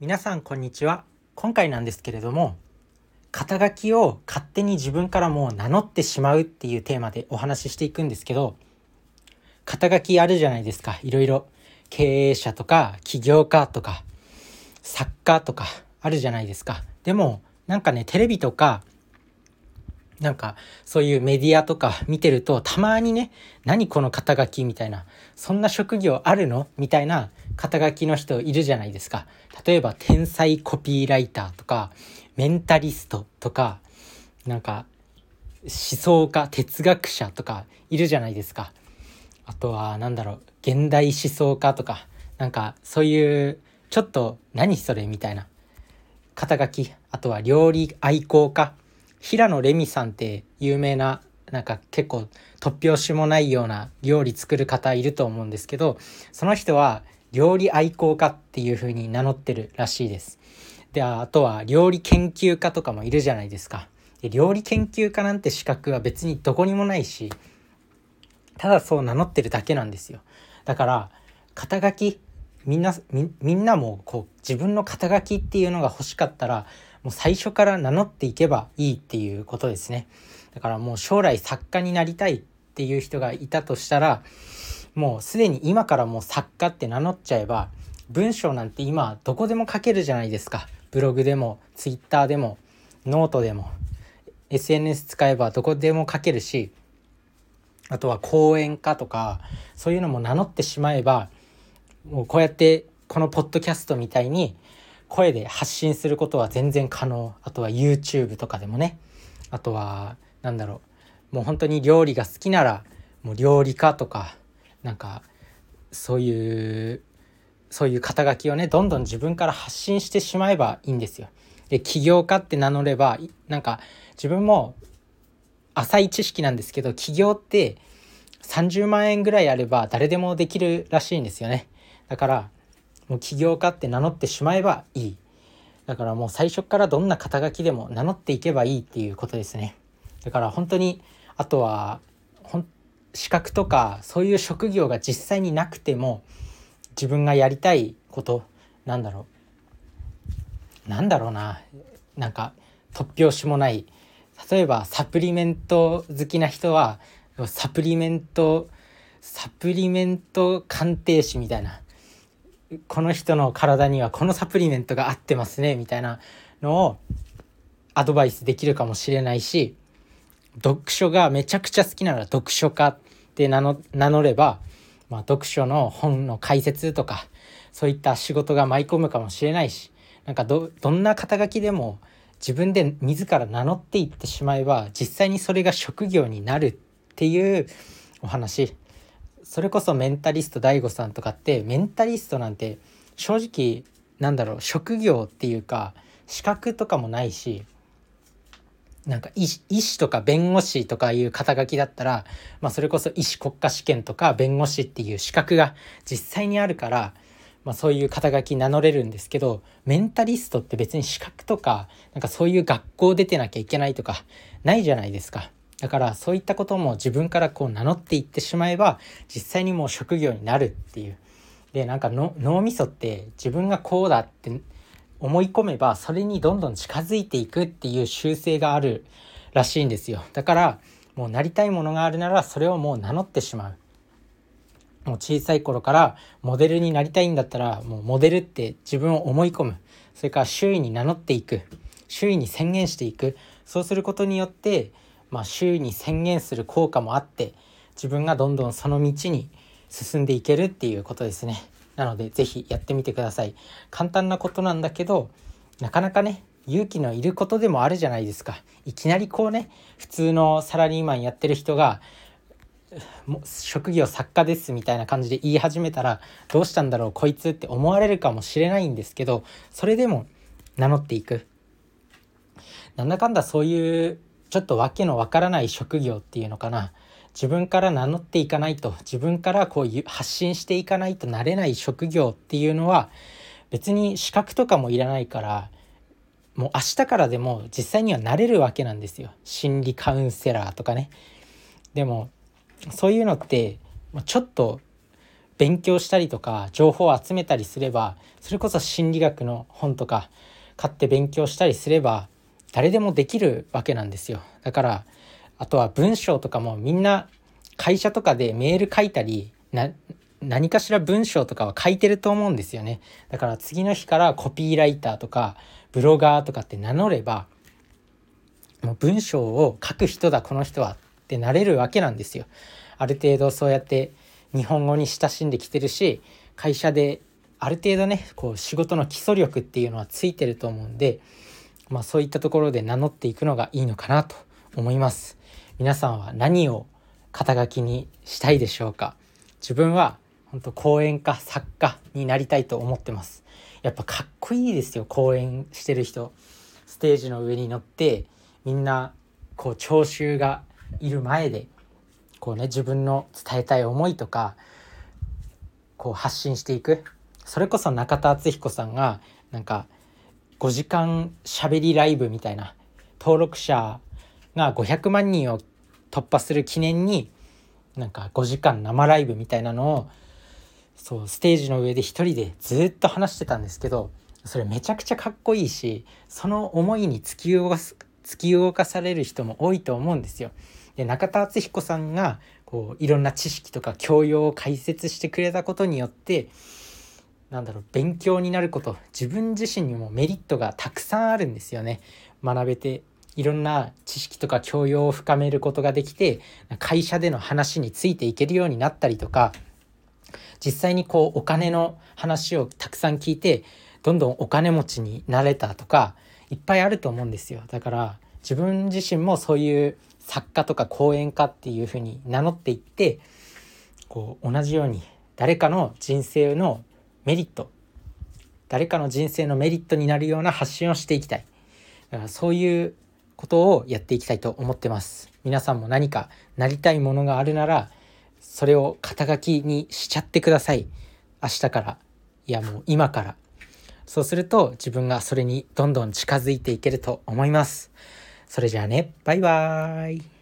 皆さんこんにちは。今回なんですけれども肩書きを勝手に自分からもう名乗ってしまうっていうテーマでお話ししていくんですけど肩書きあるじゃないですか。いろいろ。経営者とか起業家とか作家とかあるじゃないですか。でもなんかねテレビとかなんかそういうメディアとか見てるとたまにね何この肩書きみたいなそんな職業あるのみたいな肩書きの人いるじゃないですか。例えば天才コピーライターとかメンタリストとかなんか思想家哲学者とかいるじゃないですか。あとは何だろう現代思想家とかなんかそういうちょっと何それみたいな。肩書きあとは料理愛好家。平野レミさんって有名ななんか結構突拍子もないような料理作る方いると思うんですけどその人は料理愛好家っていう風に名乗ってるらしいです。であとは料理研究家とかもいるじゃないですか。で料理研究家なんて資格は別にどこにもないしただそう名乗ってるだけなんですよ。だから肩書きみんなみんなもこう自分の肩書きっていうのが欲しかったらもう最初から名乗っていけばいいっていうことですね。だからもう将来作家になりたいっていう人がいたとしたらもうすでに今からもう作家って名乗っちゃえば文章なんて今どこでも書けるじゃないですか。ブログでもツイッターでもノートでも SNS 使えばどこでも書けるしあとは講演家とかそういうのも名乗ってしまえばもうこうやってこのポッドキャストみたいに声で発信することは全然可能。あとは YouTube とかでもね。あとは何だろう。もう本当に料理が好きならもう料理家とかなんかそういうそういう肩書きをねどんどん自分から発信してしまえばいいんですよ。で起業家って名乗ればなんか自分も浅い知識なんですけど起業って30万円ぐらいあれば誰でもできるらしいんですよね。だからもう起業家って名乗ってしまえばいいだからもう最初からどんな肩書きでも名乗っていけばいいっていうことですねだから本当にあとは資格とかそういう職業が実際になくても自分がやりたいことなんだろう。なんだろうな。なんか突拍子もない。例えばサプリメント好きな人はサプリメントサプリメント鑑定士みたいな。この人の体にはこのサプリメントが合ってますねみたいなのをアドバイスできるかもしれないし読書がめちゃくちゃ好きなら読書家って名乗れば、まあ、読書の本の解説とかそういった仕事が舞い込むかもしれないしなんかどどんな肩書きでも自分で自ら名乗っていってしまえば実際にそれが職業になるっていうお話。それこそメンタリスト DAIGO さんとかってメンタリストなんて正直なんだろう職業っていうか資格とかもないしなんか医師とか弁護士とかいう肩書きだったら、まあ、それこそ医師国家試験とか弁護士っていう資格が実際にあるから、まあ、そういう肩書き名乗れるんですけどメンタリストって別に資格とかなんかそういう学校出てなきゃいけないとかないじゃないですか。だからそういったことも自分からこう名乗っていってしまえば実際にもう職業になるっていう。でなんか脳みそって自分がこうだって思い込めばそれにどんどん近づいていくっていう習性があるらしいんですよ。だからもうなりたいものがあるならそれをもう名乗ってしまう。もう小さい頃からモデルになりたいんだったらもうモデルって自分を思い込む。それから周囲に名乗っていく。周囲に宣言していく。そうすることによってまあ、周囲に宣言する効果もあって自分がどんどんその道に進んでいけるっていうことですね。なので是非やってみてください。簡単なことなんだけどなかなかね勇気のいることでもあるじゃないですか。いきなりこうね普通のサラリーマンやってる人がも職業作家ですみたいな感じで言い始めたらどうしたんだろうこいつって思われるかもしれないんですけどそれでも名乗っていくなんだかんだそういうちょっと訳のわからない職業っていうのかな自分から名乗っていかないと自分からこう発信していかないとなれない職業っていうのは別に資格とかもいらないからもう明日からでも実際にはなれるわけなんですよ。心理カウンセラーとかね。でもそういうのってちょっと勉強したりとか情報を集めたりすればそれこそ心理学の本とか買って勉強したりすれば誰でもできるわけなんですよ。だからあとは文章とかもみんな会社とかでメール書いたり何かしら文章とかは書いてると思うんですよね。だから次の日からコピーライターとかブロガーとかって名乗ればもう文章を書く人だこの人はってなれるわけなんですよ。ある程度そうやって日本語に親しんできてるし会社である程度ねこう仕事の基礎力っていうのはついてると思うんで、まあ、そういったところで名乗っていくのがいいのかなと思います。皆さんは何を肩書きにしたいでしょうか？自分は本当講演家作家になりたいと思ってます。やっぱかっこいいですよ講演してる人。ステージの上に乗ってみんなこう聴衆がいる前でこうね自分の伝えたい思いとかこう発信していく。それこそ中田敦彦さんがなんか5時間しゃべりライブみたいな登録者が500万人を突破する記念になんか5時間生ライブみたいなのをそうステージの上で一人でずっと話してたんですけどそれめちゃくちゃかっこいいしその思いに突き動かす突き動かされる人も多いと思うんですよ。で中田敦彦さんがこういろんな知識とか教養を解説してくれたことによってなんだろう勉強になること自分自身にもメリットがたくさんあるんですよね。学べていろんな知識とか教養を深めることができて会社での話についていけるようになったりとか実際にこうお金の話をたくさん聞いてどんどんお金持ちになれたとかいっぱいあると思うんですよ。だから自分自身もそういう作家とか講演家っていうふうに名乗っていってこう同じように誰かの人生のメリット誰かの人生のメリットになるような発信をしていきたい。だからそういうことをやっていきたいと思ってます。皆さんも何かなりたいものがあるならそれを肩書きにしちゃってください。明日から。いやもう今から。そうすると自分がそれにどんどん近づいていけると思います。それじゃあね、バイバーイ。